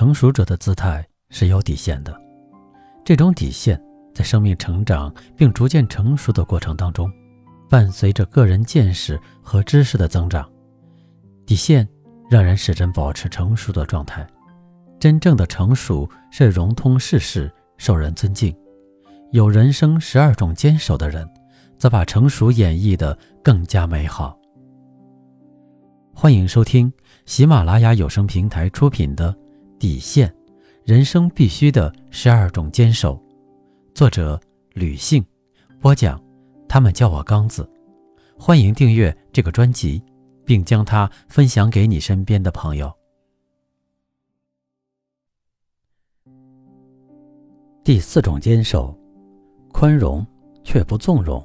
成熟者的姿态是有底线的，这种底线在生命成长并逐渐成熟的过程当中，伴随着个人见识和知识的增长，底线让人始终保持成熟的状态。真正的成熟是融通世事，受人尊敬。有人生十二种坚守的人，则把成熟演绎的更加美好。欢迎收听喜马拉雅有声平台出品的《底线：人生必须的十二种坚守》，作者吕信，播讲。他们叫我刚子。欢迎订阅这个专辑，并将它分享给你身边的朋友。第四种坚守，宽容却不纵容。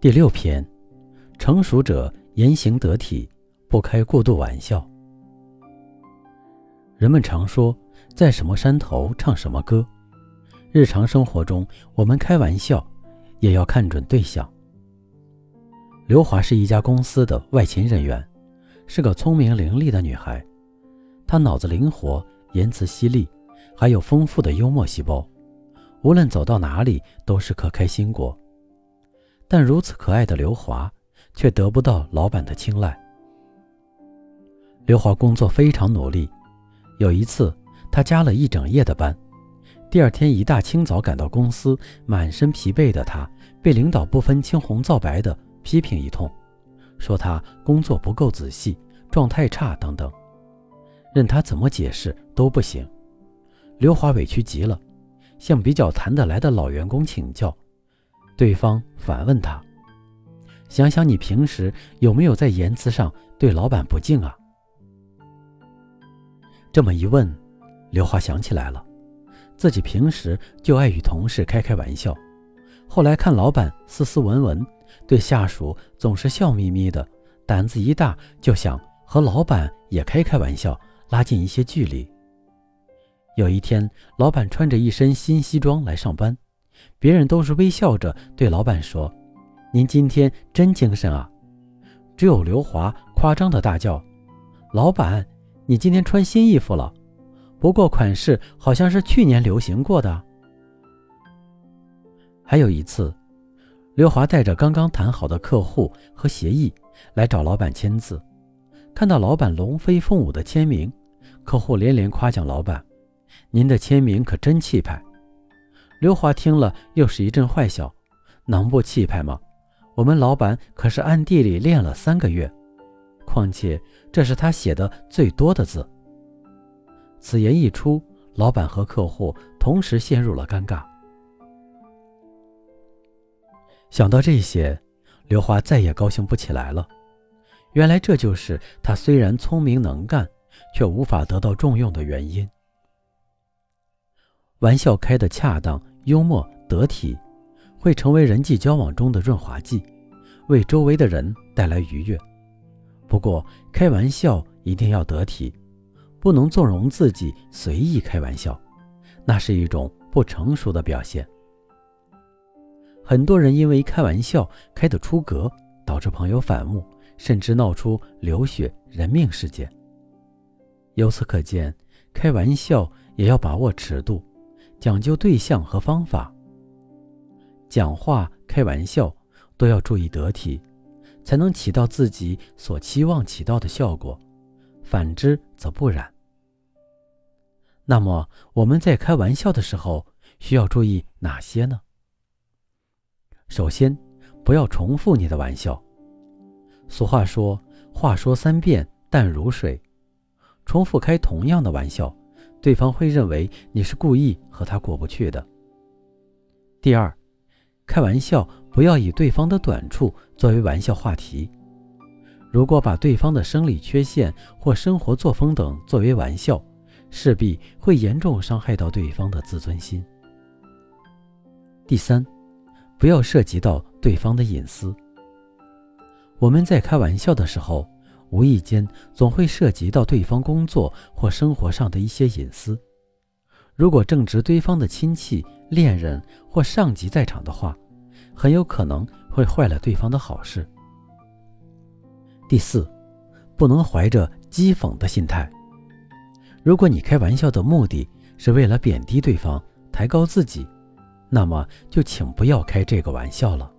第六篇，成熟者言行得体，不开过度玩笑。人们常说，在什么山头唱什么歌。日常生活中，我们开玩笑，也要看准对象。刘华是一家公司的外勤人员，是个聪明伶俐的女孩。她脑子灵活，言辞犀利，还有丰富的幽默细胞。无论走到哪里，都是颗开心果。但如此可爱的刘华，却得不到老板的青睐。刘华工作非常努力，有一次他加了一整夜的班。第二天一大清早赶到公司，满身疲惫的他被领导不分青红皂白的批评一通，说他工作不够仔细，状态差等等，任他怎么解释都不行。刘华委屈极了，向比较谈得来的老员工请教。对方反问他：“想想你平时有没有在言辞上对老板不敬啊？”这么一问，刘华想起来了，自己平时就爱与同事开开玩笑，后来看老板斯斯文文，对下属总是笑眯眯的，胆子一大，就想和老板也开开玩笑，拉近一些距离。有一天，老板穿着一身新西装来上班。别人都是微笑着对老板说：“您今天真精神啊！”只有刘华夸张的大叫：“老板，你今天穿新衣服了，不过款式好像是去年流行过的。”还有一次，刘华带着刚刚谈好的客户和协议来找老板签字，看到老板龙飞凤舞的签名，客户连连夸奖老板：“您的签名可真气派。”刘华听了，又是一阵坏笑，能不气派吗？我们老板可是暗地里练了三个月，况且这是他写的最多的字。此言一出，老板和客户同时陷入了尴尬。想到这些，刘华再也高兴不起来了。原来这就是他虽然聪明能干，却无法得到重用的原因。玩笑开得恰当。幽默得体，会成为人际交往中的润滑剂，为周围的人带来愉悦。不过，开玩笑一定要得体，不能纵容自己随意开玩笑，那是一种不成熟的表现。很多人因为开玩笑开得出格，导致朋友反目，甚至闹出流血人命事件。由此可见，开玩笑也要把握尺度。讲究对象和方法，讲话、开玩笑都要注意得体，才能起到自己所期望起到的效果。反之则不然。那么我们在开玩笑的时候需要注意哪些呢？首先，不要重复你的玩笑。俗话说：“话说三遍淡如水。”重复开同样的玩笑。对方会认为你是故意和他过不去的。第二，开玩笑不要以对方的短处作为玩笑话题。如果把对方的生理缺陷或生活作风等作为玩笑，势必会严重伤害到对方的自尊心。第三，不要涉及到对方的隐私。我们在开玩笑的时候。无意间总会涉及到对方工作或生活上的一些隐私，如果正值对方的亲戚、恋人或上级在场的话，很有可能会坏了对方的好事。第四，不能怀着讥讽的心态。如果你开玩笑的目的是为了贬低对方、抬高自己，那么就请不要开这个玩笑了。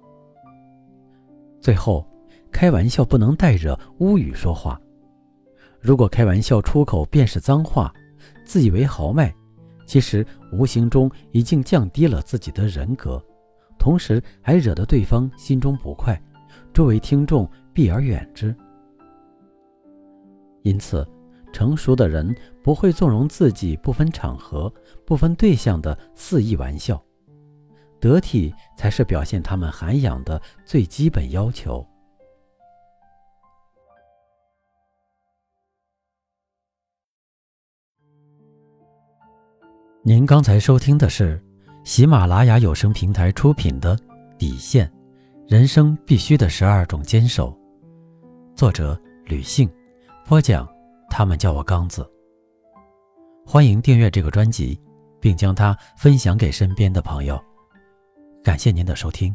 最后，开玩笑不能带着污语说话。如果开玩笑出口便是脏话，自以为豪迈，其实无形中已经降低了自己的人格，同时还惹得对方心中不快，周围听众避而远之。因此，成熟的人不会纵容自己不分场合、不分对象的肆意玩笑。得体才是表现他们涵养的最基本要求。您刚才收听的是喜马拉雅有声平台出品的《底线：人生必须的十二种坚守》，作者吕信，播讲他们叫我刚子。欢迎订阅这个专辑，并将它分享给身边的朋友。感谢您的收听。